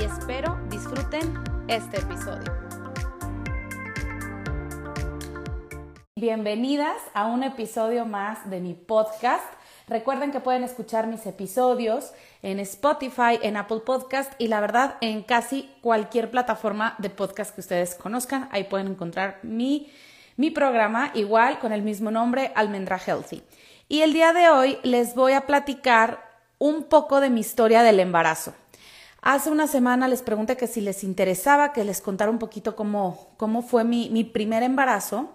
y espero disfruten este episodio. Bienvenidas a un episodio más de mi podcast. Recuerden que pueden escuchar mis episodios en Spotify, en Apple Podcast y la verdad en casi cualquier plataforma de podcast que ustedes conozcan. Ahí pueden encontrar mi, mi programa igual con el mismo nombre, Almendra Healthy. Y el día de hoy les voy a platicar un poco de mi historia del embarazo. Hace una semana les pregunté que si les interesaba que les contara un poquito cómo, cómo fue mi, mi primer embarazo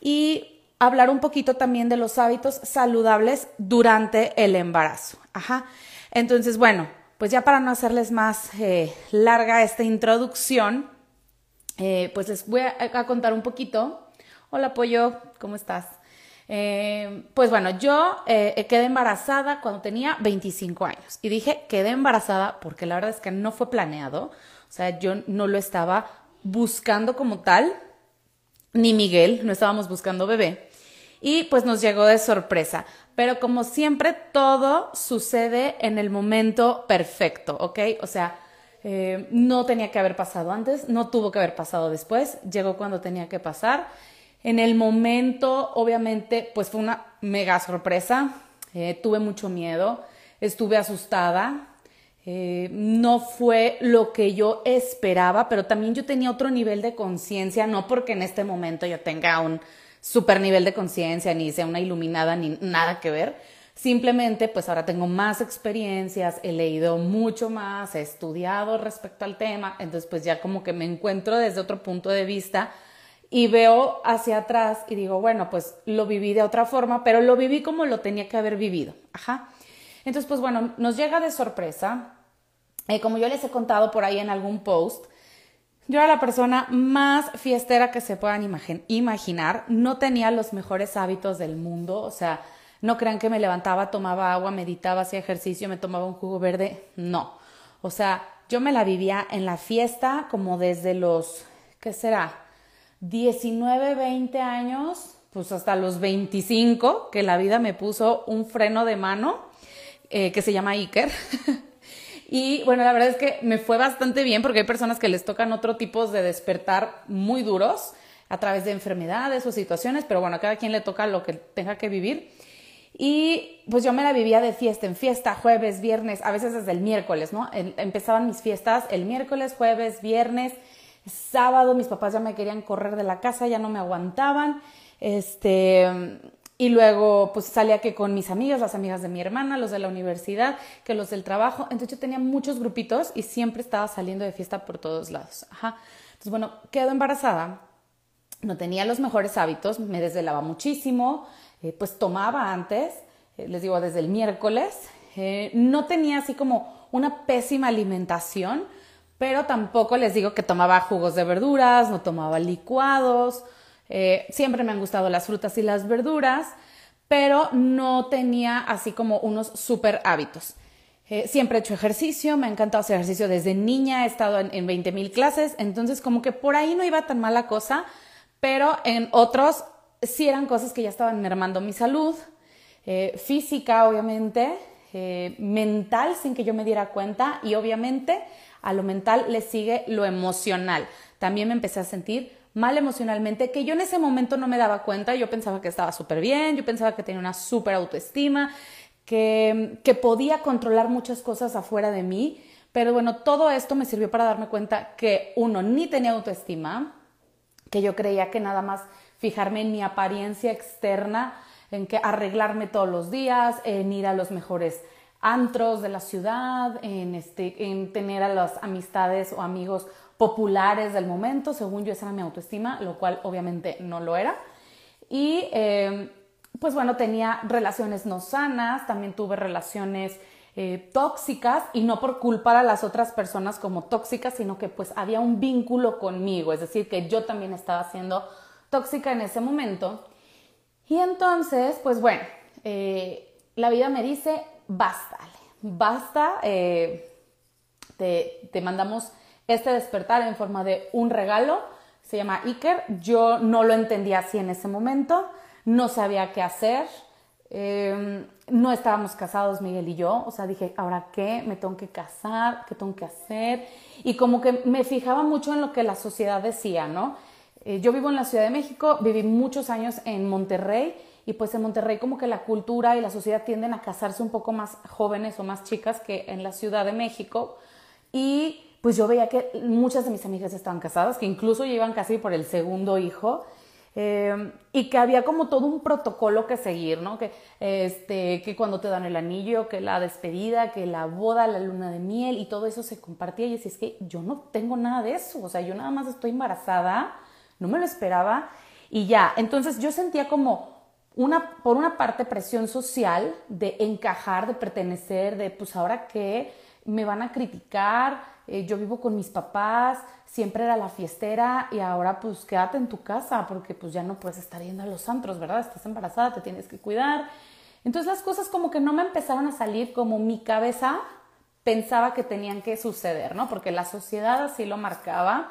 y hablar un poquito también de los hábitos saludables durante el embarazo. Ajá. Entonces, bueno, pues ya para no hacerles más eh, larga esta introducción, eh, pues les voy a, a, contar un poquito. Hola, Pollo, ¿cómo estás? Eh, pues bueno, yo eh, quedé embarazada cuando tenía 25 años y dije quedé embarazada porque la verdad es que no fue planeado, o sea, yo no lo estaba buscando como tal, ni Miguel, no estábamos buscando bebé y pues nos llegó de sorpresa. Pero como siempre, todo sucede en el momento perfecto, ¿ok? O sea, eh, no tenía que haber pasado antes, no tuvo que haber pasado después, llegó cuando tenía que pasar. En el momento, obviamente, pues fue una mega sorpresa. Eh, tuve mucho miedo, estuve asustada. Eh, no fue lo que yo esperaba, pero también yo tenía otro nivel de conciencia, no porque en este momento yo tenga un super nivel de conciencia, ni sea una iluminada, ni nada que ver. Simplemente, pues ahora tengo más experiencias, he leído mucho más, he estudiado respecto al tema, entonces pues ya como que me encuentro desde otro punto de vista y veo hacia atrás y digo, bueno, pues lo viví de otra forma, pero lo viví como lo tenía que haber vivido. Ajá. Entonces, pues bueno, nos llega de sorpresa. Eh, como yo les he contado por ahí en algún post, yo era la persona más fiestera que se puedan imaginar. No tenía los mejores hábitos del mundo. O sea, no crean que me levantaba, tomaba agua, meditaba, hacía ejercicio, me tomaba un jugo verde. No. O sea, yo me la vivía en la fiesta como desde los, ¿qué será? 19, 20 años, pues hasta los 25, que la vida me puso un freno de mano eh, que se llama Iker. y bueno, la verdad es que me fue bastante bien porque hay personas que les tocan otro tipo de despertar muy duros a través de enfermedades o situaciones, pero bueno, a cada quien le toca lo que tenga que vivir. Y pues yo me la vivía de fiesta en fiesta, jueves, viernes, a veces desde el miércoles, ¿no? empezaban mis fiestas el miércoles, jueves, viernes sábado mis papás ya me querían correr de la casa, ya no me aguantaban. Este, y luego pues salía que con mis amigas, las amigas de mi hermana, los de la universidad, que los del trabajo. Entonces yo tenía muchos grupitos y siempre estaba saliendo de fiesta por todos lados. Ajá. Entonces bueno, quedo embarazada, no tenía los mejores hábitos, me desvelaba muchísimo, eh, pues tomaba antes, eh, les digo desde el miércoles, eh, no tenía así como una pésima alimentación, pero tampoco les digo que tomaba jugos de verduras, no tomaba licuados, eh, siempre me han gustado las frutas y las verduras, pero no tenía así como unos super hábitos. Eh, siempre he hecho ejercicio, me ha encantado hacer ejercicio desde niña, he estado en, en 20 mil clases, entonces como que por ahí no iba tan mala cosa, pero en otros sí eran cosas que ya estaban mermando mi salud, eh, física obviamente, mental sin que yo me diera cuenta y obviamente a lo mental le sigue lo emocional. También me empecé a sentir mal emocionalmente, que yo en ese momento no me daba cuenta, yo pensaba que estaba súper bien, yo pensaba que tenía una súper autoestima, que, que podía controlar muchas cosas afuera de mí, pero bueno, todo esto me sirvió para darme cuenta que uno ni tenía autoestima, que yo creía que nada más fijarme en mi apariencia externa, en que arreglarme todos los días, en ir a los mejores antros de la ciudad, en, este, en tener a las amistades o amigos populares del momento, según yo esa era mi autoestima, lo cual obviamente no lo era. Y em, pues bueno, tenía relaciones no sanas, también tuve relaciones eh, tóxicas y no por culpar a las otras personas como tóxicas, sino que pues había un vínculo conmigo, es decir, que yo también estaba siendo tóxica en ese momento. Y entonces, pues bueno, eh, la vida me dice, basta, basta, eh, te, te mandamos este despertar en forma de un regalo, se llama Iker, yo no lo entendía así en ese momento, no sabía qué hacer, Em, no estábamos casados Miguel y yo, o sea, dije, ¿ahora qué? ¿Me tengo que casar? ¿Qué tengo que hacer? Y como que me fijaba mucho en lo que la sociedad decía, ¿no? Eh, yo vivo en la Ciudad de México, viví muchos años en Monterrey y pues en Monterrey como que la cultura y la sociedad tienden a casarse un poco más jóvenes o más chicas que en la Ciudad de México y pues yo veía que muchas de mis amigas estaban casadas, que incluso llevan casi por el segundo hijo Em, y que había como todo un protocolo que seguir, ¿no? Que, este, que cuando te dan el anillo, que la despedida, que la boda, la luna de miel y todo eso se compartía. Y decía, es que yo no tengo nada de eso, o sea, yo nada más estoy embarazada, no me lo esperaba y ya. Entonces yo sentía como una, por una parte, presión social de encajar, de pertenecer, de pues ahora que me van a criticar, eh, yo vivo con mis papás, siempre era la fiestera y ahora pues quédate en tu casa porque pues ya no puedes estar yendo a los antros, ¿verdad? Estás embarazada, te tienes que cuidar. Entonces las cosas como que no me empezaron a salir como mi cabeza pensaba que tenían que suceder, ¿no? Porque la sociedad así lo marcaba.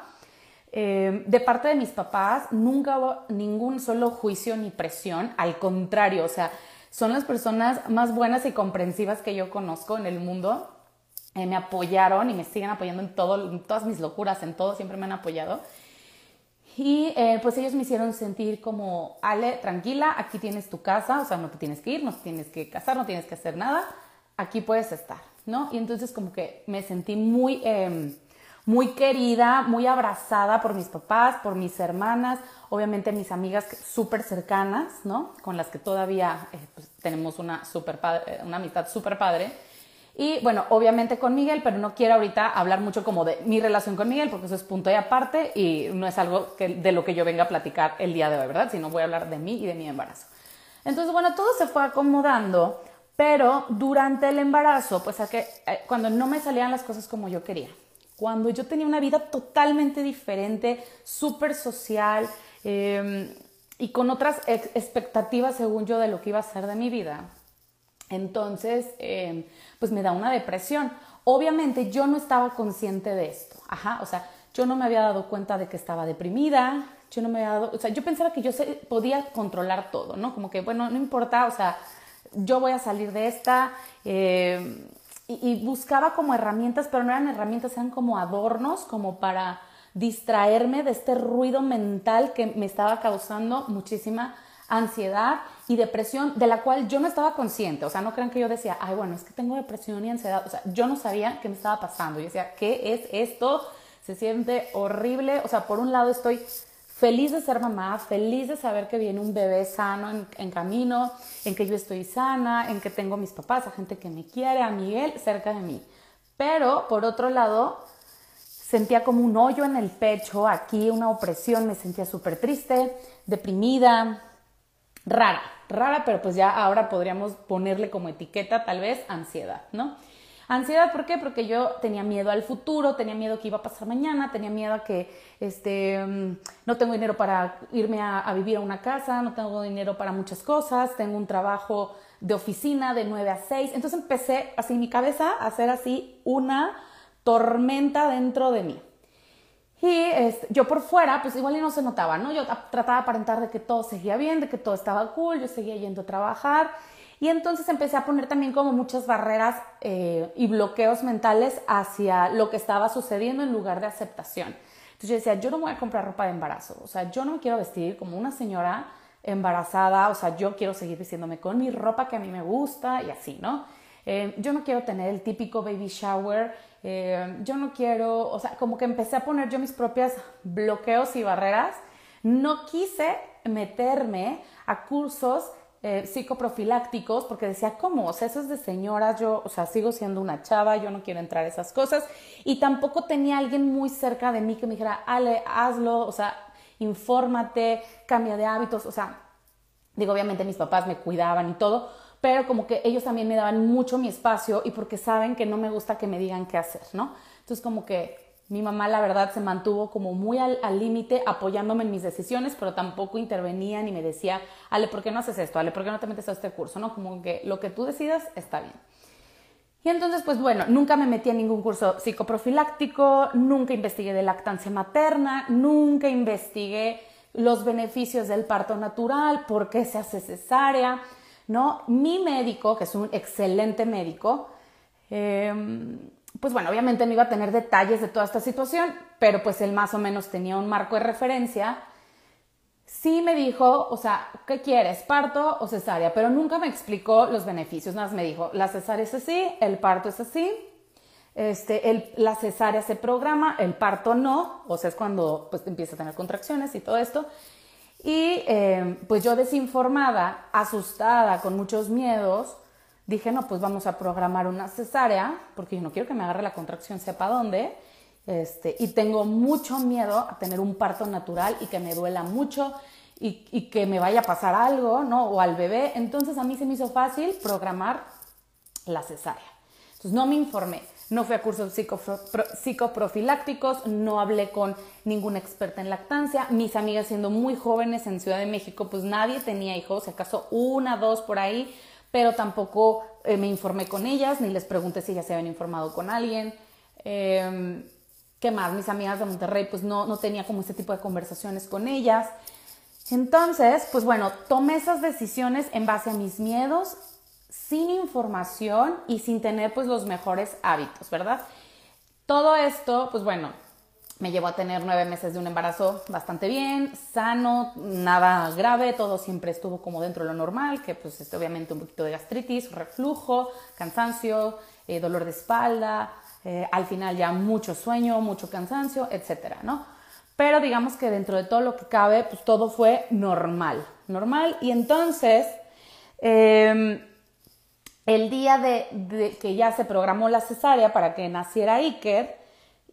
Eh, de parte de mis papás nunca hubo ningún solo juicio ni presión, al contrario, o sea, son las personas más buenas y comprensivas que yo conozco en el mundo eh, me apoyaron y me siguen apoyando en, todas mis locuras, en todo, siempre me han apoyado. Y eh, pues ellos me hicieron sentir como, Ale, tranquila, aquí tienes tu casa, o sea, no te tienes que ir, no te tienes que casar, no tienes que hacer nada, aquí puedes estar, ¿no? Y entonces como que me sentí muy, em, muy querida, muy abrazada por mis papás, por mis hermanas, obviamente mis amigas súper cercanas, ¿no? Con las que todavía eh, pues, tenemos una, super una amistad súper padre. Y bueno, obviamente con Miguel, pero no quiero ahorita hablar mucho como de mi relación con Miguel, porque eso es punto y aparte y no es algo que, de lo que yo venga a platicar el día de hoy, ¿verdad? Sino voy a hablar de mí y de mi embarazo. Entonces, bueno, todo se fue acomodando, pero durante el embarazo, pues a que, eh, cuando no me salían las cosas como yo quería, cuando yo tenía una vida totalmente diferente, súper social em, y con otras expectativas, según yo, de lo que iba a ser de mi vida, entonces, em, pues me da una depresión. Obviamente yo no estaba consciente de esto, ajá, o sea, yo no me había dado cuenta de que estaba deprimida, yo no me había dado, o sea, yo pensaba que yo podía controlar todo, ¿no? Como que, bueno, no importa, o sea, yo voy a salir de esta, em, y, buscaba como herramientas, pero no eran herramientas, eran como adornos, como para distraerme de este ruido mental que me estaba causando muchísima ansiedad y depresión de la cual yo no estaba consciente. O sea, no crean que yo decía, ay, bueno, es que tengo depresión y ansiedad. O sea, yo no sabía qué me estaba pasando. Yo decía, ¿qué es esto? Se siente horrible. O sea, por un lado estoy feliz de ser mamá, feliz de saber que viene un bebé sano en, camino, en que yo estoy sana, en que tengo mis papás, a gente que me quiere, a Miguel cerca de mí. Pero, por otro lado, sentía como un hoyo en el pecho, aquí una opresión, me sentía súper triste, deprimida, rara, rara, pero pues ya ahora podríamos ponerle como etiqueta tal vez ansiedad, ¿no? Ansiedad, ¿por qué? Porque yo tenía miedo al futuro, tenía miedo que iba a pasar mañana, tenía miedo a que este, mm, no tengo dinero para irme a, vivir a una casa, no tengo dinero para muchas cosas, tengo un trabajo de oficina de 9 a 6. Entonces empecé así en mi cabeza a hacer así una tormenta dentro de mí. Y este, yo por fuera, pues igual y no se notaba, ¿no? Yo trataba de aparentar de que todo seguía bien, de que todo estaba cool, yo seguía yendo a trabajar. Y entonces empecé a poner también como muchas barreras eh, y bloqueos mentales hacia lo que estaba sucediendo en lugar de aceptación. Entonces yo decía, yo no voy a comprar ropa de embarazo, o sea, yo no me quiero vestir como una señora embarazada, o sea, yo quiero seguir vistiéndome con mi ropa que a mí me gusta y así, ¿no? Eh, yo no quiero tener el típico baby shower eh, yo no quiero, o sea, como que empecé a poner yo mis propios bloqueos y barreras. No quise meterme a cursos eh, psicoprofilácticos porque decía, ¿cómo? O sea, eso es de señoras, yo, o sea, sigo siendo una chava, yo no quiero entrar a esas cosas. Y tampoco tenía alguien muy cerca de mí que me dijera, Ale, hazlo, o sea, infórmate, cambia de hábitos, o sea, digo, obviamente mis papás me cuidaban y todo, pero como que ellos también me daban mucho mi espacio y porque saben que no me gusta que me digan qué hacer, ¿no? Entonces como que mi mamá la verdad se mantuvo como muy al límite apoyándome en mis decisiones, pero tampoco intervenía ni me decía, Ale, ¿por qué no haces esto? Ale, ¿por qué no te metes a este curso? ¿No? Como que lo que tú decidas está bien. Y entonces, pues bueno, nunca me metí en ningún curso psicoprofiláctico, nunca investigué de lactancia materna, nunca investigué los beneficios del parto natural, por qué se hace cesárea, ¿no? Mi médico, que es un excelente médico, em, pues bueno, obviamente no iba a tener detalles de toda esta situación, pero pues él más o menos tenía un marco de referencia. Sí me dijo, o sea, ¿qué quieres? ¿Parto o cesárea? Pero nunca me explicó los beneficios, nada más me dijo, la cesárea es así, el parto es así, este, el, la cesárea se programa, el parto no, o sea, es cuando pues empieza a tener contracciones y todo esto. Y eh, pues yo desinformada, asustada, con muchos miedos, dije, no, pues vamos a programar una cesárea, porque yo no quiero que me agarre la contracción sepa dónde. Este, y tengo mucho miedo a tener un parto natural y que me duela mucho y, y, que me vaya a pasar algo, ¿no? O al bebé. Entonces a mí se me hizo fácil programar la cesárea. Entonces no me informé, no fui a cursos psicoprofilácticos, no hablé con ninguna experta en lactancia. Mis amigas siendo muy jóvenes en Ciudad de México, pues nadie tenía hijos, si acaso una, dos por ahí pero tampoco eh, me informé con ellas, ni les pregunté si ya se habían informado con alguien. Em, ¿Qué más? Mis amigas de Monterrey, pues no, no tenía como este tipo de conversaciones con ellas. Entonces, pues bueno, tomé esas decisiones en base a mis miedos, sin información y sin tener pues los mejores hábitos, ¿verdad? Todo esto, pues bueno, me llevó a tener nueve meses de un embarazo bastante bien, sano, nada grave, todo siempre estuvo como dentro de lo normal, que pues este, obviamente un poquito de gastritis, reflujo, cansancio, eh, dolor de espalda, eh, al final ya mucho sueño, mucho cansancio, etcétera, ¿no? Pero digamos que dentro de todo lo que cabe, pues todo fue normal, normal. Y entonces, em, el día de, que ya se programó la cesárea para que naciera Iker,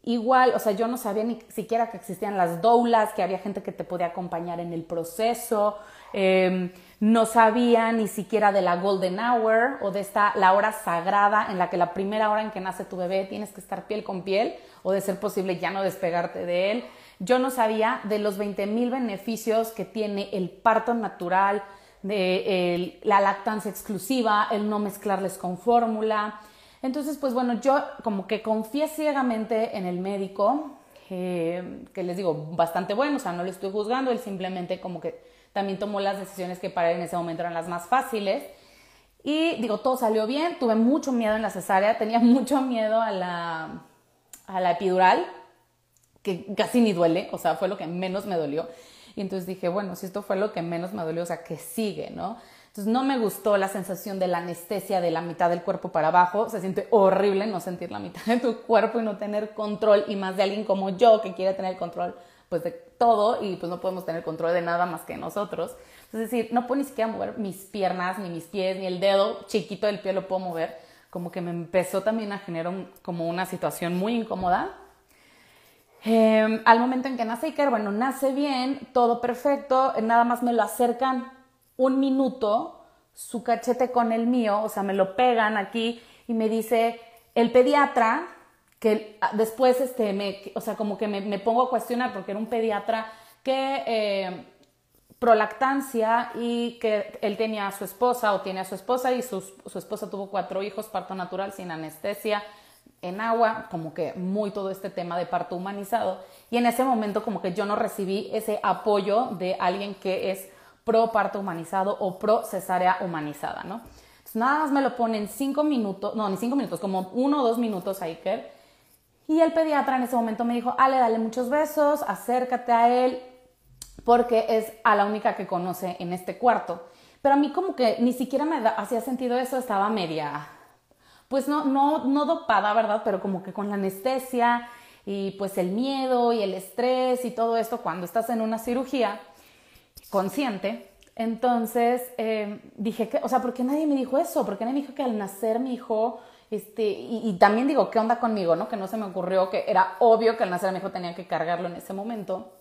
Igual, o sea, yo no sabía ni siquiera que existían las doulas, que había gente que te podía acompañar en el proceso. Em, no sabía ni siquiera de la golden hour o de esta, la hora sagrada en la que la primera hora en que nace tu bebé tienes que estar piel con piel o de ser posible ya no despegarte de él. Yo no sabía de los 20 mil beneficios que tiene el parto natural, de la lactancia exclusiva, el no mezclarles con fórmula, entonces, pues bueno, yo como que confié ciegamente en el médico, eh, que les digo, bastante bueno, o sea, no le estoy juzgando, él simplemente como que también tomó las decisiones que para él en ese momento eran las más fáciles. Y digo, todo salió bien, tuve mucho miedo en la cesárea, tenía mucho miedo a la, a la epidural, que casi ni duele, o sea, fue lo que menos me dolió. Y entonces dije, bueno, si esto fue lo que menos me dolió, o sea, que sigue, ¿no? Entonces no me gustó la sensación de la anestesia de la mitad del cuerpo para abajo. Se siente horrible no sentir la mitad de tu cuerpo y no tener control y más de alguien como yo que quiere tener control pues de todo y pues no podemos tener control de nada más que nosotros. Es decir, no puedo ni siquiera mover mis piernas, ni mis pies, ni el dedo chiquito del pie lo puedo mover. Como que me empezó también a generar como una situación muy incómoda. Em, al momento en que nace Iker, bueno, nace bien, todo perfecto, nada más me lo acercan un minuto su cachete con el mío, o sea, me lo pegan aquí y me dice el pediatra, que después, este, me, o sea, como que me, pongo a cuestionar porque era un pediatra que eh, prolactancia y que él tenía a su esposa o tiene a su esposa y su, su esposa tuvo cuatro hijos, parto natural, sin anestesia, en agua, como que muy todo este tema de parto humanizado. Y en ese momento como que yo no recibí ese apoyo de alguien que es pro parto humanizado o pro cesárea humanizada, ¿no? Entonces, nada más me lo ponen cinco minutos, no, ni cinco minutos, como uno o dos minutos a Iker. Y el pediatra en ese momento me dijo, Ale, dale muchos besos, acércate a él, porque es a la única que conoce en este cuarto. Pero a mí como que ni siquiera me hacía sentido eso, estaba media, pues no, no, no dopada, ¿verdad? Pero como que con la anestesia y pues el miedo y el estrés y todo esto cuando estás en una cirugía, consciente. Entonces eh, dije, que, o sea, ¿por qué nadie me dijo eso? ¿Por qué nadie me dijo que al nacer mi hijo, este, y, también digo, ¿qué onda conmigo? ¿no? Que no se me ocurrió, que era obvio que al nacer mi hijo tenía que cargarlo en ese momento.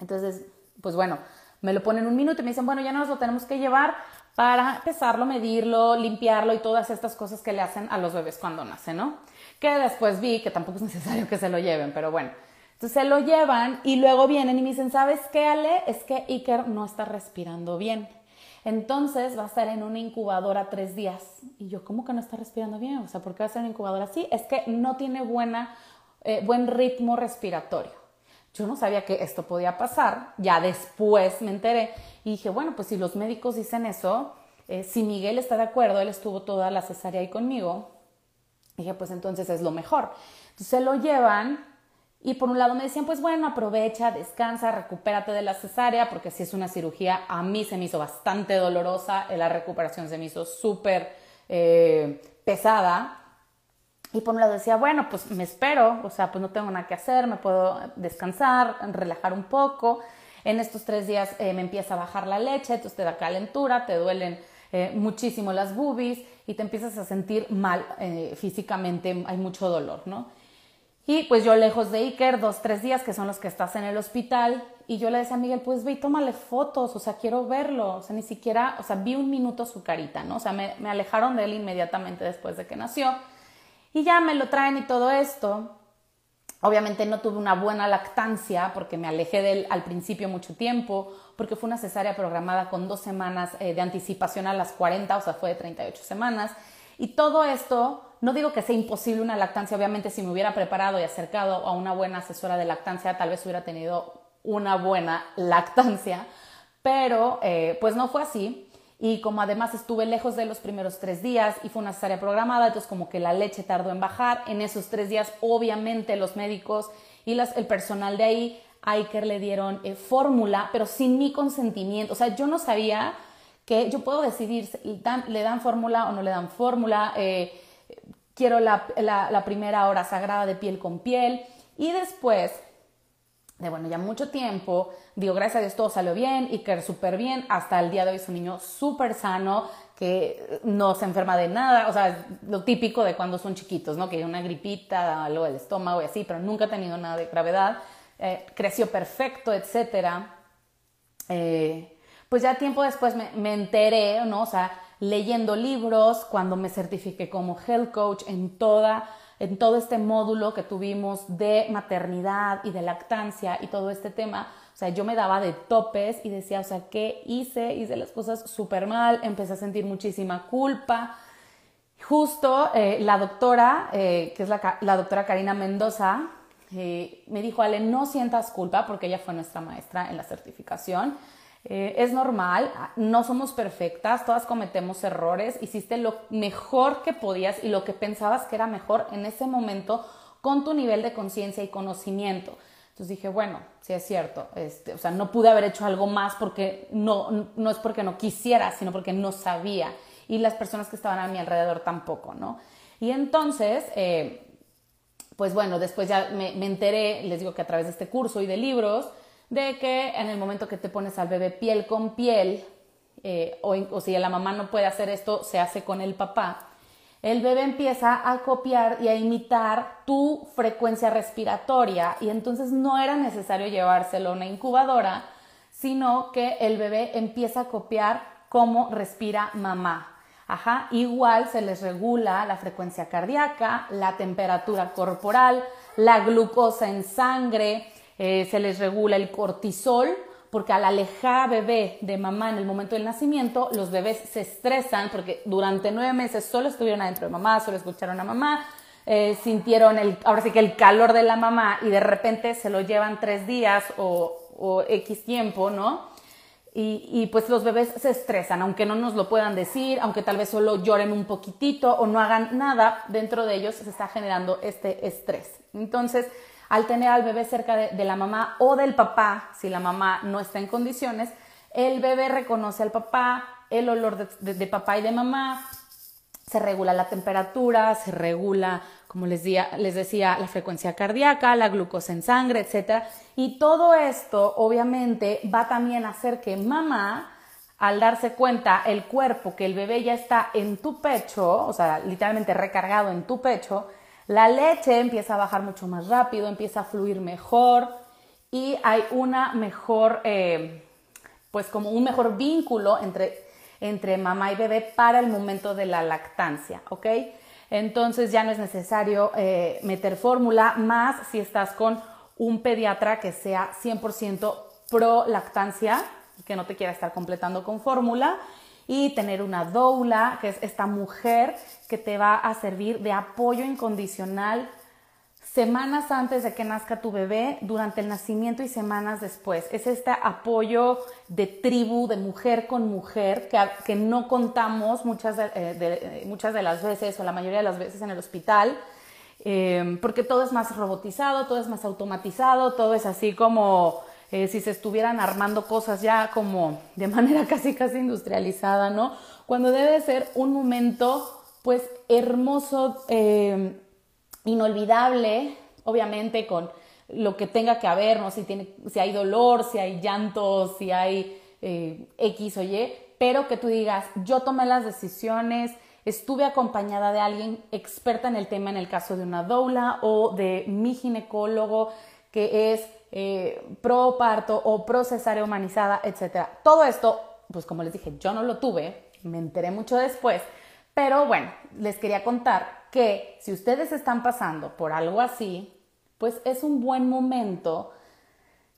Entonces, pues bueno, me lo ponen un minuto y me dicen, bueno, ya no nos lo tenemos que llevar para pesarlo, medirlo, limpiarlo y todas estas cosas que le hacen a los bebés cuando nacen, ¿no? Que después vi que tampoco es necesario que se lo lleven, pero bueno. Entonces se lo llevan y luego vienen y me dicen, ¿sabes qué, Ale? Es que Iker no está respirando bien. Entonces va a estar en una incubadora tres días. Y yo, ¿cómo que no está respirando bien? O sea, ¿por qué va a estar en una incubadora así? Es que no tiene buena, eh, buen ritmo respiratorio. Yo no sabía que esto podía pasar. Ya después me enteré y dije, bueno, pues si los médicos dicen eso, eh, si Miguel está de acuerdo, él estuvo toda la cesárea ahí conmigo, dije, pues entonces es lo mejor. Entonces se lo llevan y por un lado me decían, pues bueno, aprovecha, descansa, recupérate de la cesárea, porque si es una cirugía, a mí se me hizo bastante dolorosa, la recuperación se me hizo súper eh, pesada. Y por un lado decía, bueno, pues me espero, o sea, pues no tengo nada que hacer, me puedo descansar, relajar un poco. En estos tres días eh, me empieza a bajar la leche, entonces te da calentura, te duelen eh, muchísimo las boobies y te empiezas a sentir mal físicamente, hay mucho dolor, ¿no? Y pues yo lejos de Iker, dos, tres días, que son los que estás en el hospital, y yo le decía a Miguel, pues ve y tómale fotos, o sea, quiero verlo, o sea, ni siquiera, o sea, vi un minuto su carita, ¿no? O sea, me, me alejaron de él inmediatamente después de que nació, y ya me lo traen y todo esto. Obviamente no tuve una buena lactancia porque me alejé de él al principio mucho tiempo, porque fue una cesárea programada con dos semanas eh, de anticipación a las 40, o sea, fue de 38 semanas. Y todo esto no digo que sea imposible una lactancia, obviamente si me hubiera preparado y acercado a una buena asesora de lactancia, tal vez hubiera tenido una buena lactancia, pero eh, pues no fue así. Y como además estuve lejos de los primeros tres días y fue una cesárea programada, entonces como que la leche tardó en bajar, en esos tres días obviamente los médicos y el personal de ahí, a Iker le dieron eh, fórmula, pero sin mi consentimiento. O sea, yo no sabía que yo puedo decidir, le dan fórmula o no le dan fórmula. Eh, quiero la, primera hora sagrada de piel con piel y después de bueno, ya mucho tiempo, digo, gracias a Dios todo salió bien y que súper bien, hasta el día de hoy es un niño súper sano, que no se enferma de nada, o sea, lo típico de cuando son chiquitos, ¿no? Que una gripita, algo del estómago y así, pero nunca ha tenido nada de gravedad, eh, creció perfecto, etcétera. Eh, pues ya tiempo después me, me enteré, ¿no? O sea, leyendo libros, cuando me certifiqué como health coach en toda en todo este módulo que tuvimos de maternidad y de lactancia y todo este tema, o sea, yo me daba de topes y decía, o sea, ¿qué hice? Hice las cosas súper mal, empecé a sentir muchísima culpa. Justo eh, la doctora, eh, que es la, doctora Karina Mendoza, eh, me dijo, Ale, no sientas culpa porque ella fue nuestra maestra en la certificación. Eh, es normal, no somos perfectas, todas cometemos errores, hiciste lo mejor que podías y lo que pensabas que era mejor en ese momento con tu nivel de conciencia y conocimiento. Entonces dije, bueno, sí es cierto, este, o sea, no pude haber hecho algo más porque no, no es porque no quisiera, sino porque no sabía y las personas que estaban a mi alrededor tampoco, ¿no? Y entonces, eh, pues bueno, después ya me, me enteré, les digo que a través de este curso y de libros, de que en el momento que te pones al bebé piel con piel, eh, o, si la mamá no puede hacer esto, se hace con el papá, el bebé empieza a copiar y a imitar tu frecuencia respiratoria y entonces no era necesario llevárselo a una incubadora, sino que el bebé empieza a copiar cómo respira mamá. Ajá, igual se les regula la frecuencia cardíaca, la temperatura corporal, la glucosa en sangre, eh, se les regula el cortisol, porque al alejar bebé de mamá en el momento del nacimiento, los bebés se estresan porque durante nueve meses solo estuvieron adentro de mamá, solo escucharon a mamá, eh, sintieron el, ahora sí que el calor de la mamá y de repente se lo llevan tres días o, o X tiempo, ¿no? Y, y, pues los bebés se estresan, aunque no nos lo puedan decir, aunque tal vez solo lloren un poquitito o no hagan nada, dentro de ellos se está generando este estrés. Entonces, al tener al bebé cerca de, la mamá o del papá, si la mamá no está en condiciones, el bebé reconoce al papá, el olor de, papá y de mamá, se regula la temperatura, se regula, como les, les decía, la frecuencia cardíaca, la glucosa en sangre, etc. Y todo esto, obviamente, va también a hacer que mamá, al darse cuenta el cuerpo que el bebé ya está en tu pecho, o sea, literalmente recargado en tu pecho, la leche empieza a bajar mucho más rápido, empieza a fluir mejor y hay una mejor, eh, pues como un mejor vínculo entre entre mamá y bebé para el momento de la lactancia, ¿ok? Entonces ya no es necesario eh, meter fórmula, más si estás con un pediatra que sea 100% pro lactancia, que no te quiera estar completando con fórmula, y tener una doula, que es esta mujer que te va a servir de apoyo incondicional semanas antes de que nazca tu bebé, durante el nacimiento y semanas después. Es este apoyo de tribu, de mujer con mujer, que, que no contamos muchas de, eh, muchas de las veces o la mayoría de las veces en el hospital, eh, porque todo es más robotizado, todo es más automatizado, todo es así como eh, si se estuvieran armando cosas ya como de manera casi casi industrializada, ¿no? Cuando debe ser un momento pues hermoso inolvidable, obviamente con lo que tenga que haber, ¿no? si, tiene, si hay dolor, si hay llanto, si hay eh, X o Y, pero que tú digas, yo tomé las decisiones, estuve acompañada de alguien experta en el tema en el caso de una doula o de mi ginecólogo que es eh, pro parto o pro cesárea humanizada, etc. Todo esto, pues como les dije, yo no lo tuve, me enteré mucho después, pero bueno, les quería contar que si ustedes están pasando por algo así, pues es un buen momento,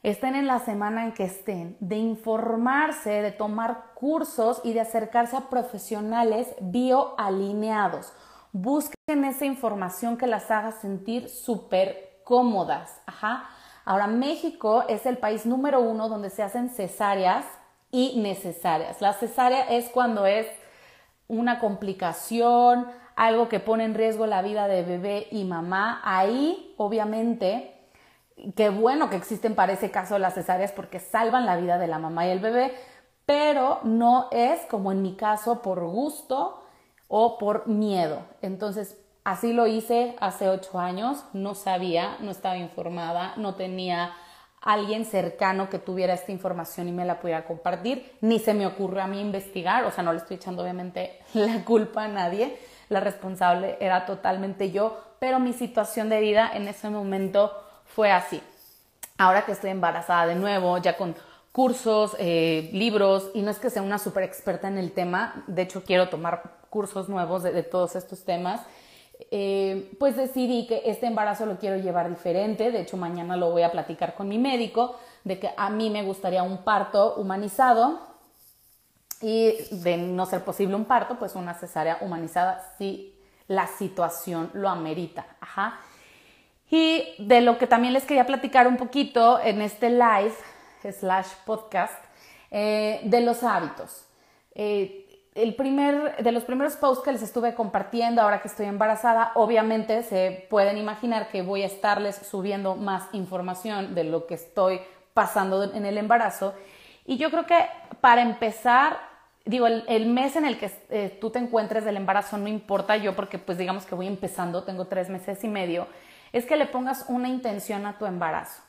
estén en la semana en que estén, de informarse, de tomar cursos y de acercarse a profesionales bioalineados. Busquen esa información que las haga sentir súper cómodas. Ajá. Ahora, México es el país número uno donde se hacen cesáreas y necesarias. La cesárea es cuando es una complicación, algo que pone en riesgo la vida de bebé y mamá, ahí obviamente, qué bueno que existen para ese caso las cesáreas porque salvan la vida de la mamá y el bebé, pero no es como en mi caso por gusto o por miedo. Entonces, así lo hice hace ocho años, no sabía, no estaba informada, no tenía alguien cercano que tuviera esta información y me la pudiera compartir, ni se me ocurrió a mí investigar, o sea, no le estoy echando obviamente la culpa a nadie, la responsable era totalmente yo, pero mi situación de vida en ese momento fue así. Ahora que estoy embarazada de nuevo, ya con cursos, eh, libros, y no es que sea una súper experta en el tema, de hecho quiero tomar cursos nuevos de todos estos temas, eh, pues decidí que este embarazo lo quiero llevar diferente. De hecho, mañana lo voy a platicar con mi médico de que a mí me gustaría un parto humanizado y de no ser posible un parto, pues una cesárea humanizada si la situación lo amerita. Ajá. Y de lo que también les quería platicar un poquito en este live slash podcast, eh, de los hábitos. Eh, el primer, de los primeros posts que les estuve compartiendo ahora que estoy embarazada, obviamente se pueden imaginar que voy a estarles subiendo más información de lo que estoy pasando en el embarazo. Y yo creo que para empezar, digo, el, mes en el que eh, tú te encuentres del embarazo no importa yo porque pues digamos que voy empezando, tengo tres meses y medio, es que le pongas una intención a tu embarazo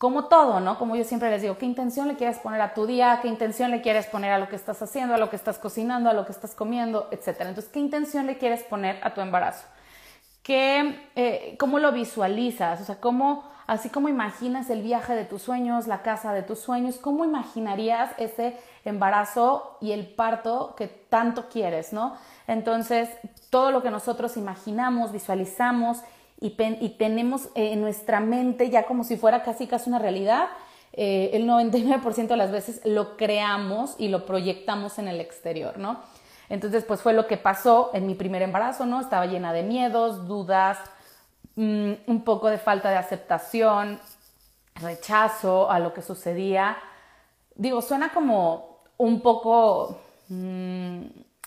como todo, ¿no? Como yo siempre les digo, ¿qué intención le quieres poner a tu día? ¿Qué intención le quieres poner a lo que estás haciendo, a lo que estás cocinando, a lo que estás comiendo, etcétera? Entonces, ¿qué intención le quieres poner a tu embarazo? ¿Qué, eh, ¿Cómo lo visualizas? O sea, ¿cómo, así como imaginas el viaje de tus sueños, la casa de tus sueños, ¿cómo imaginarías ese embarazo y el parto que tanto quieres, ¿no? Entonces, todo lo que nosotros imaginamos, visualizamos, y, tenemos eh, en nuestra mente ya como si fuera casi casi una realidad, eh, el 99% de las veces lo creamos y lo proyectamos en el exterior, ¿no? Entonces, pues fue lo que pasó en mi primer embarazo, ¿no? Estaba llena de miedos, dudas, mm, un poco de falta de aceptación, rechazo a lo que sucedía. Digo, suena como un poco, mm,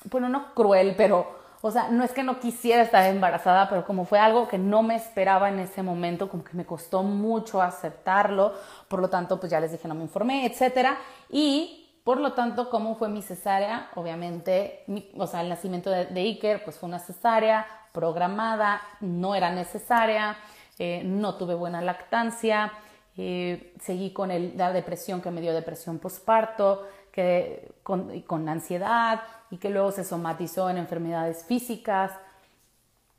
bueno, no cruel, pero o sea, no es que no quisiera estar embarazada, pero como fue algo que no me esperaba en ese momento, como que me costó mucho aceptarlo, por lo tanto, pues ya les dije, no me informé, etcétera. Y por lo tanto, ¿cómo fue mi cesárea? Obviamente, o sea, el nacimiento de, Iker, pues fue una cesárea programada, no era necesaria, eh, no tuve buena lactancia, eh, seguí con la depresión que me dio depresión postparto, que, con, con ansiedad, y que luego se somatizó en enfermedades físicas.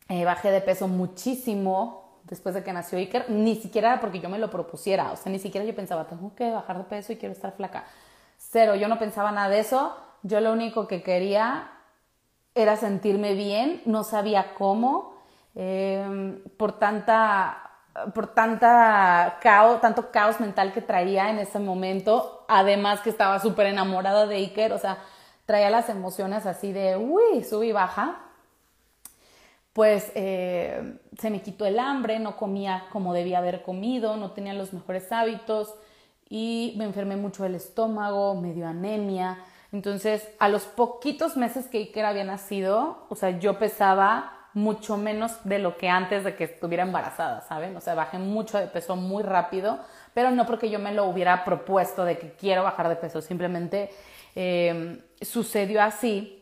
Eh, bajé de peso muchísimo después de que nació Iker, ni siquiera porque yo me lo propusiera, o sea, ni siquiera yo pensaba, tengo que bajar de peso y quiero estar flaca. Cero, yo no pensaba nada de eso, Yo lo único que quería era sentirme bien, no sabía cómo, em, por tanta por tanta tanto caos mental que traía en ese momento, además que estaba súper enamorada de Iker, o sea, traía las emociones así de, uy, sub y baja, pues eh, se me quitó el hambre, no comía como debía haber comido, no tenía los mejores hábitos y me enfermé mucho del estómago, me dio anemia. Entonces, a los poquitos meses que Iker había nacido, o sea, yo pesaba mucho menos de lo que antes de que estuviera embarazada, ¿saben? O sea, bajé mucho de peso muy rápido, pero no porque yo me lo hubiera propuesto de que quiero bajar de peso, simplemente em, sucedió así.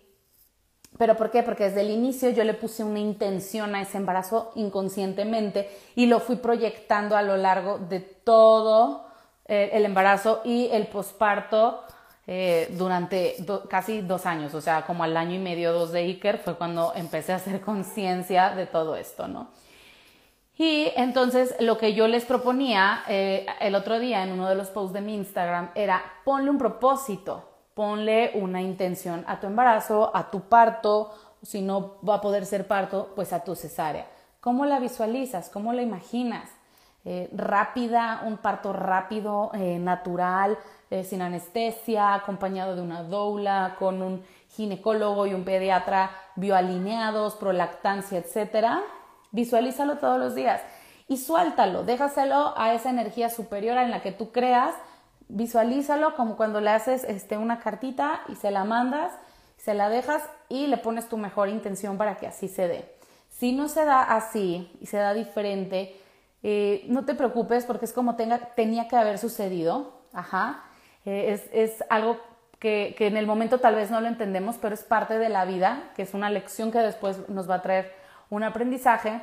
¿Pero por qué? Porque desde el inicio yo le puse una intención a ese embarazo inconscientemente y lo fui proyectando a lo largo de todo eh, el embarazo y el posparto eh, durante casi dos años, o sea, como al año y medio, dos de Iker, fue cuando empecé a hacer conciencia de todo esto, ¿no? Y entonces lo que yo les proponía eh, el otro día en uno de los posts de mi Instagram era ponle un propósito, ponle una intención a tu embarazo, a tu parto, si no va a poder ser parto, pues a tu cesárea. ¿Cómo la visualizas? ¿Cómo la imaginas? Eh, rápida, un parto rápido, natural, eh, sin anestesia, acompañado de una doula, con un ginecólogo y un pediatra bioalineados, prolactancia, etc. Visualízalo todos los días y suéltalo, déjaselo a esa energía superior en la que tú creas, visualízalo como cuando le haces este, una cartita y se la mandas, se la dejas y le pones tu mejor intención para que así se dé. Si no se da así y se da diferente, eh, no te preocupes porque es como tenga, tenía que haber sucedido. Ajá. Eh, es, algo que, en el momento tal vez no lo entendemos, pero es parte de la vida, que es una lección que después nos va a traer un aprendizaje,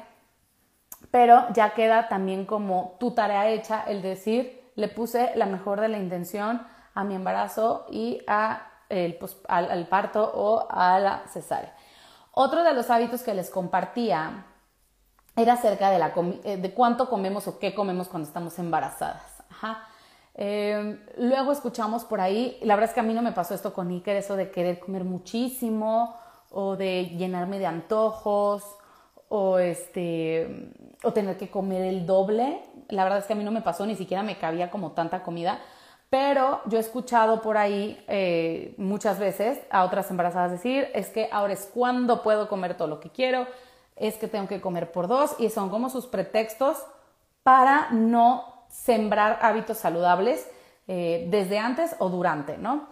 pero ya queda también como tu tarea hecha el decir, le puse la mejor de la intención a mi embarazo y a pues, al, parto o a la cesárea. Otro de los hábitos que les compartía era acerca de, la, eh, de cuánto comemos o qué comemos cuando estamos embarazadas. Ajá. Em, luego escuchamos por ahí, la verdad es que a mí no me pasó esto con Iker, eso de querer comer muchísimo o de llenarme de antojos o, este, o tener que comer el doble. La verdad es que a mí no me pasó, ni siquiera me cabía como tanta comida. Pero yo he escuchado por ahí eh, muchas veces a otras embarazadas decir, es que ahora es cuando puedo comer todo lo que quiero, es que tengo que comer por dos y son como sus pretextos para no sembrar hábitos saludables eh, desde antes o durante, ¿no?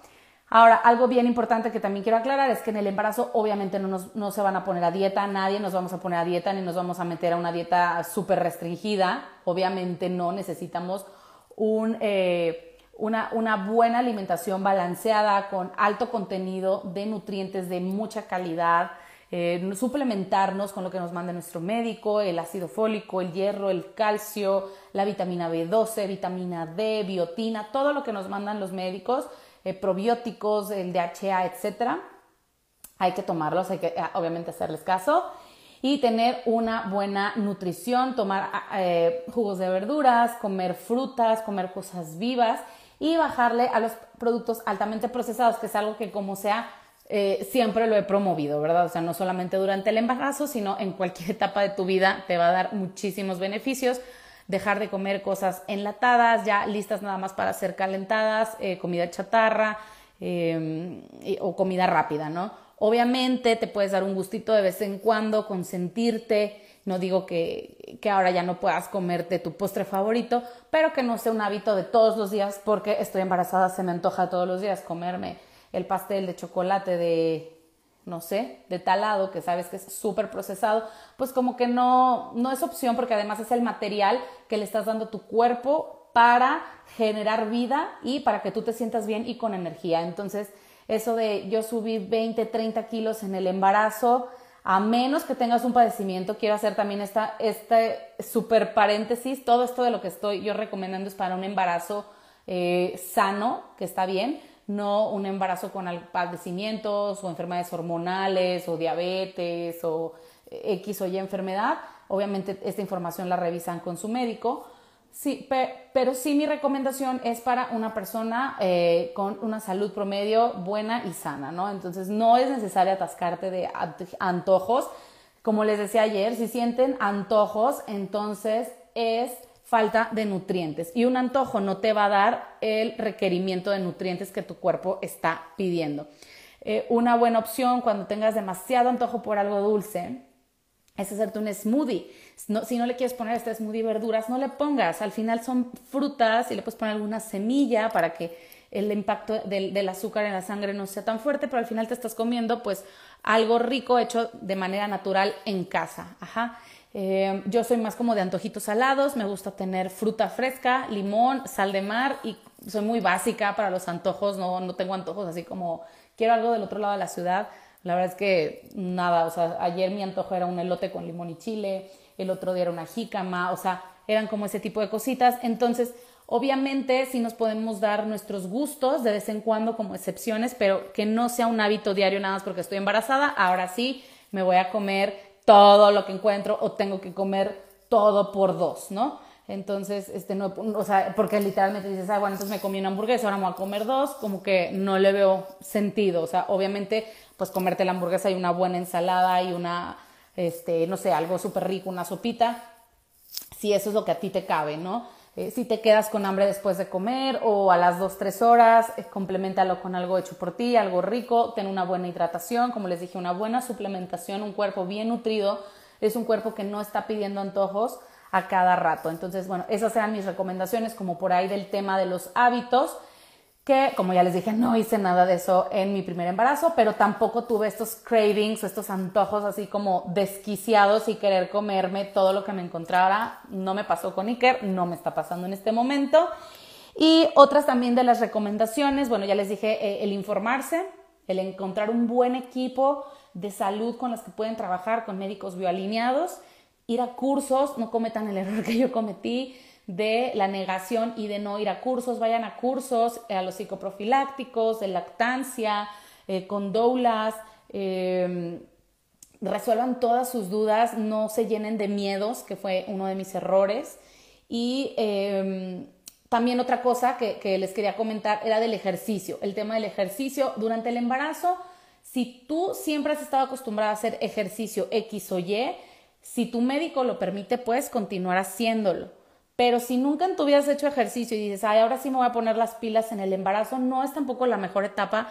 Ahora, algo bien importante que también quiero aclarar es que en el embarazo obviamente no, no se van a poner a dieta, nadie nos vamos a poner a dieta ni nos vamos a meter a una dieta súper restringida, obviamente no, necesitamos eh, una, una buena alimentación balanceada con alto contenido de nutrientes de mucha calidad, eh, suplementarnos con lo que nos manda nuestro médico, el ácido fólico, el hierro, el calcio, la vitamina B12, vitamina D, biotina, todo lo que nos mandan los médicos, eh, probióticos, el DHA, etcétera. Hay que tomarlos, hay que eh, obviamente hacerles caso y tener una buena nutrición, tomar jugos de verduras, comer frutas, comer cosas vivas y bajarle a los productos altamente procesados, que es algo que como sea eh, siempre lo he promovido, ¿verdad? O sea, no solamente durante el embarazo, sino en cualquier etapa de tu vida te va a dar muchísimos beneficios. Dejar de comer cosas enlatadas, ya listas nada más para ser calentadas, eh, comida chatarra em, o comida rápida, ¿no? Obviamente te puedes dar un gustito de vez en cuando, consentirte. No digo que, que ahora ya no puedas comerte tu postre favorito, pero que no sea un hábito de todos los días porque estoy embarazada, se me antoja todos los días comerme el pastel de chocolate de no sé, de talado, que sabes que es súper procesado, pues como que no, no es opción porque además es el material que le estás dando a tu cuerpo para generar vida y para que tú te sientas bien y con energía. Entonces, eso de yo subí 20, 30 kilos en el embarazo, a menos que tengas un padecimiento, quiero hacer también esta, este super paréntesis, todo esto de lo que estoy yo recomendando es para un embarazo eh, sano, que está bien, no un embarazo con padecimientos o enfermedades hormonales o diabetes o X o Y enfermedad. Obviamente esta información la revisan con su médico, Sí, pero sí mi recomendación es para una persona eh, con una salud promedio buena y sana, ¿no? Entonces no es necesario atascarte de antojos. Como les decía ayer, si sienten antojos, entonces es falta de nutrientes y un antojo no te va a dar el requerimiento de nutrientes que tu cuerpo está pidiendo. Eh, una buena opción cuando tengas demasiado antojo por algo dulce es hacerte un smoothie. si no le quieres poner este smoothie verduras, no le pongas. Al final son frutas y le puedes poner alguna semilla para que el impacto del, del, azúcar en la sangre no sea tan fuerte, pero al final te estás comiendo pues algo rico hecho de manera natural en casa. Ajá. Eh, yo soy más como de antojitos salados, me gusta tener fruta fresca, limón, sal de mar y soy muy básica para los antojos, no, no tengo antojos así como quiero algo del otro lado de la ciudad. La verdad es que nada, o sea, ayer mi antojo era un elote con limón y chile, el otro día era una jícama, o sea, eran como ese tipo de cositas. Entonces, obviamente sí nos podemos dar nuestros gustos de vez en cuando como excepciones, pero que no sea un hábito diario nada más porque estoy embarazada. Ahora sí, me voy a comer todo lo que encuentro o tengo que comer todo por dos, ¿no? Entonces, este, no, o sea, porque literalmente dices, ah, bueno, entonces me comí una hamburguesa, ahora me voy a comer dos, como que no le veo sentido. O sea, obviamente, pues comerte la hamburguesa y una buena ensalada y una, este, no sé, algo súper rico, una sopita, si eso es lo que a ti te cabe, ¿no? Eh, si te quedas con hambre después de comer o a las 2, 3 horas, eh, complementalo con algo hecho por ti, algo rico, ten una buena hidratación, como les dije, una buena suplementación, un cuerpo bien nutrido, es un cuerpo que no está pidiendo antojos a cada rato. Entonces, bueno, esas eran mis recomendaciones como por ahí del tema de los hábitos que, como ya les dije, no hice nada de eso en mi primer embarazo, pero tampoco tuve estos cravings estos antojos así como desquiciados y querer comerme todo lo que me encontrara. No me pasó con Iker, no me está pasando en este momento. Y otras también de las recomendaciones, bueno, ya les dije, eh, el informarse, el encontrar un buen equipo de salud con los que pueden trabajar, con médicos bioalineados, ir a cursos, no cometan el error que yo cometí, de la negación y de no ir a cursos, vayan a cursos, a los psicoprofilácticos, de lactancia, eh, con doulas, em, resuelvan todas sus dudas, no se llenen de miedos, que fue uno de mis errores. Y em, también otra cosa que, que les quería comentar era del ejercicio, el tema del ejercicio durante el embarazo. Si tú siempre has estado acostumbrada a hacer ejercicio X o Y, si tu médico lo permite, puedes continuar haciéndolo. Pero si nunca vida has hecho ejercicio y dices, ay, ahora sí me voy a poner las pilas en el embarazo, no es tampoco la mejor etapa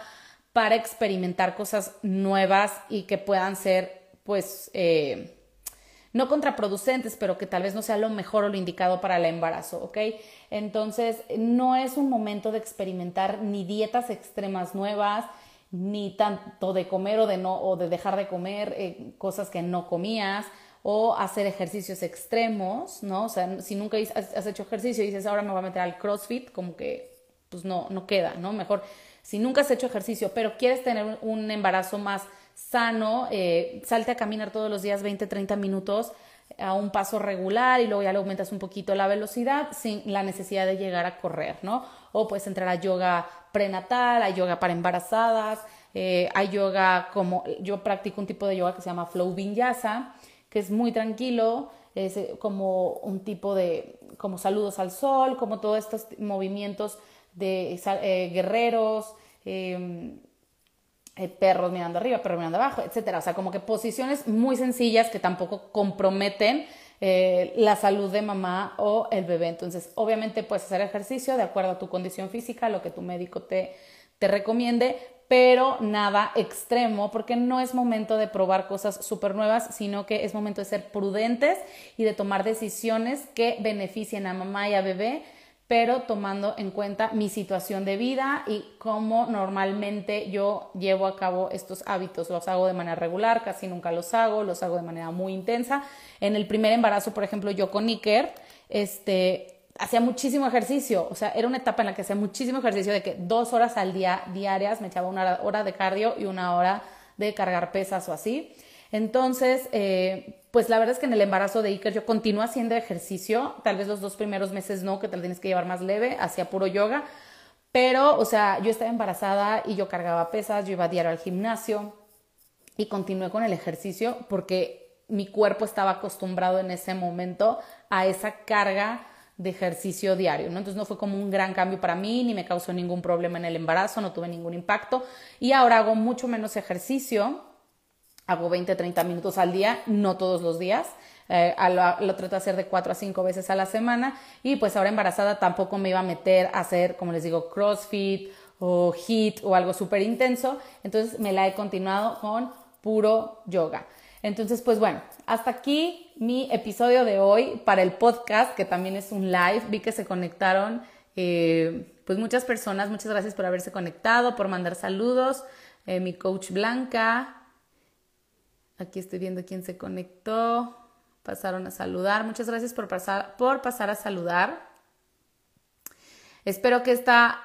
para experimentar cosas nuevas y que puedan ser, pues, eh, no contraproducentes, pero que tal vez no sea lo mejor o lo indicado para el embarazo, ¿ok? Entonces, no es un momento de experimentar ni dietas extremas nuevas, ni tanto de comer o de no, o de dejar de comer eh, cosas que no comías o hacer ejercicios extremos, ¿no? O sea, si nunca has, hecho ejercicio y dices, ahora me voy a meter al CrossFit, como que, pues no, no queda, ¿no? Mejor, si nunca has hecho ejercicio, pero quieres tener un embarazo más sano, eh, salte a caminar todos los días 20, 30 minutos a un paso regular y luego ya le aumentas un poquito la velocidad sin la necesidad de llegar a correr, ¿no? O puedes entrar a yoga prenatal, a yoga para embarazadas, eh, hay yoga como, yo practico un tipo de yoga que se llama Flow Vinyasa, que es muy tranquilo, es eh, como un tipo de, como saludos al sol, como todos estos movimientos de eh, guerreros, em, eh, perros mirando arriba, perros mirando abajo, etcétera. O sea, como que posiciones muy sencillas que tampoco comprometen la salud de mamá o el bebé. Entonces, obviamente puedes hacer ejercicio de acuerdo a tu condición física, lo que tu médico te, te recomiende, pero nada extremo, porque no es momento de probar cosas súper nuevas, sino que es momento de ser prudentes y de tomar decisiones que beneficien a mamá y a bebé, pero tomando en cuenta mi situación de vida y cómo normalmente yo llevo a cabo estos hábitos. Los hago de manera regular, casi nunca los hago, los hago de manera muy intensa. En el primer embarazo, por ejemplo, yo con Iker, este, hacía muchísimo ejercicio, o sea, era una etapa en la que hacía muchísimo ejercicio de que dos horas al día diarias me echaba una hora de cardio y una hora de cargar pesas o así. Entonces, eh, pues la verdad es que en el embarazo de Iker yo continué haciendo ejercicio, tal vez los dos primeros meses no, que te lo tienes que llevar más leve, hacía puro yoga, pero, o sea, yo estaba embarazada y yo cargaba pesas, yo iba diario al gimnasio y continué con el ejercicio porque mi cuerpo estaba acostumbrado en ese momento a esa carga de ejercicio diario, ¿no? Entonces no fue como un gran cambio para mí, ni me causó ningún problema en el embarazo, no tuve ningún impacto y ahora hago mucho menos ejercicio, hago 20, 30 minutos al día, no todos los días, eh, lo, trato de hacer de 4 a 5 veces a la semana y pues ahora embarazada tampoco me iba a meter a hacer, como les digo, CrossFit o HIIT o algo súper intenso, entonces me la he continuado con puro yoga. Entonces, pues bueno, hasta aquí mi episodio de hoy para el podcast, que también es un live. Vi que se conectaron eh, pues muchas personas. Muchas gracias por haberse conectado, por mandar saludos. Eh, mi coach Blanca. Aquí estoy viendo quién se conectó. Pasaron a saludar. Muchas gracias por pasar, por pasar a saludar. Espero que esta,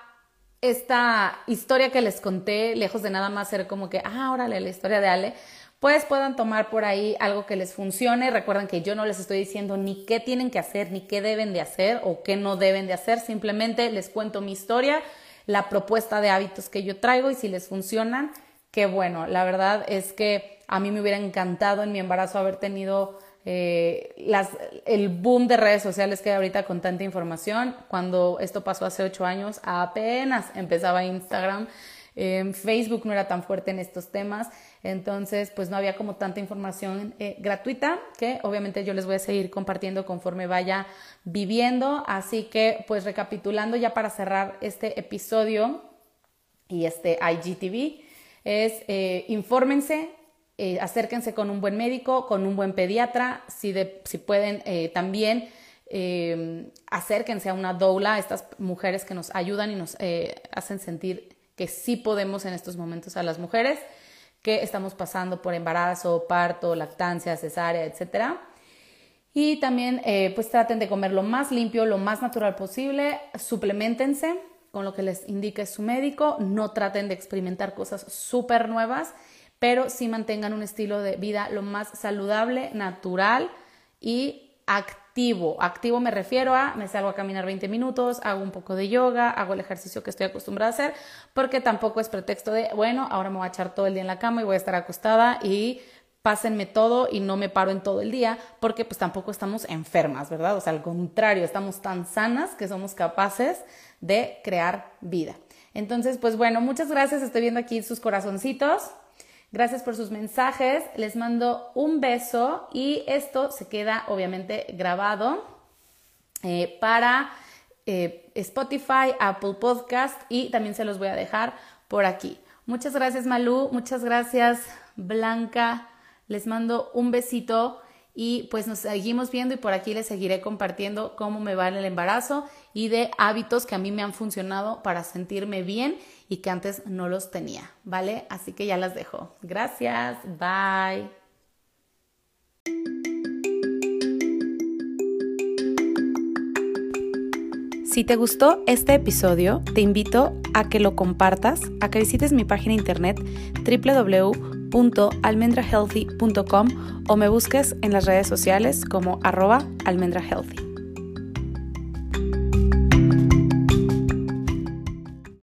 esta historia que les conté, lejos de nada más ser como que, ah, órale, la historia de Ale, pues puedan tomar por ahí algo que les funcione. Recuerden que yo no les estoy diciendo ni qué tienen que hacer, ni qué deben de hacer o qué no deben de hacer. Simplemente les cuento mi historia, la propuesta de hábitos que yo traigo y si les funcionan, qué bueno. La verdad es que a mí me hubiera encantado en mi embarazo haber tenido eh, el boom de redes sociales que hay ahorita con tanta información. Cuando esto pasó hace ocho años, apenas empezaba Instagram. Facebook no era tan fuerte en estos temas, entonces pues no había como tanta información eh, gratuita que obviamente yo les voy a seguir compartiendo conforme vaya viviendo. Así que pues recapitulando ya para cerrar este episodio y este IGTV es eh, infórmense, eh, acérquense con un buen médico, con un buen pediatra, si, si pueden también acérquense a una doula, estas mujeres que nos ayudan y nos hacen sentir que sí podemos en estos momentos a las mujeres que estamos pasando por embarazo, parto, lactancia, cesárea, etc. Y también eh, pues traten de comer lo más limpio, lo más natural posible, suplementense con lo que les indique su médico, no traten de experimentar cosas súper nuevas, pero sí mantengan un estilo de vida lo más saludable, natural y activo. Activo me refiero a me salgo a caminar 20 minutos, hago un poco de yoga, hago el ejercicio que estoy acostumbrada a hacer, porque tampoco es pretexto de, bueno, ahora me voy a echar todo el día en la cama y voy a estar acostada y pásenme todo y no me paro en todo el día, porque pues tampoco estamos enfermas, ¿verdad? O sea, al contrario, estamos tan sanas que somos capaces de crear vida. Entonces, pues bueno, muchas gracias, estoy viendo aquí sus corazoncitos. Gracias por sus mensajes, les mando un beso y esto se queda obviamente grabado eh, para eh, Spotify, Apple Podcast y también se los voy a dejar por aquí. Muchas gracias Malú, muchas gracias Blanca, les mando un besito y pues nos seguimos viendo y por aquí les seguiré compartiendo cómo me va en el embarazo y de hábitos que a mí me han funcionado para sentirme bien y que antes no los tenía, ¿vale? Así que ya las dejo. Gracias, bye. Si te gustó este episodio, te invito a que lo compartas, a que visites mi página internet www.almendrahealthy.com o me busques en las redes sociales como arroba almendrahealthy.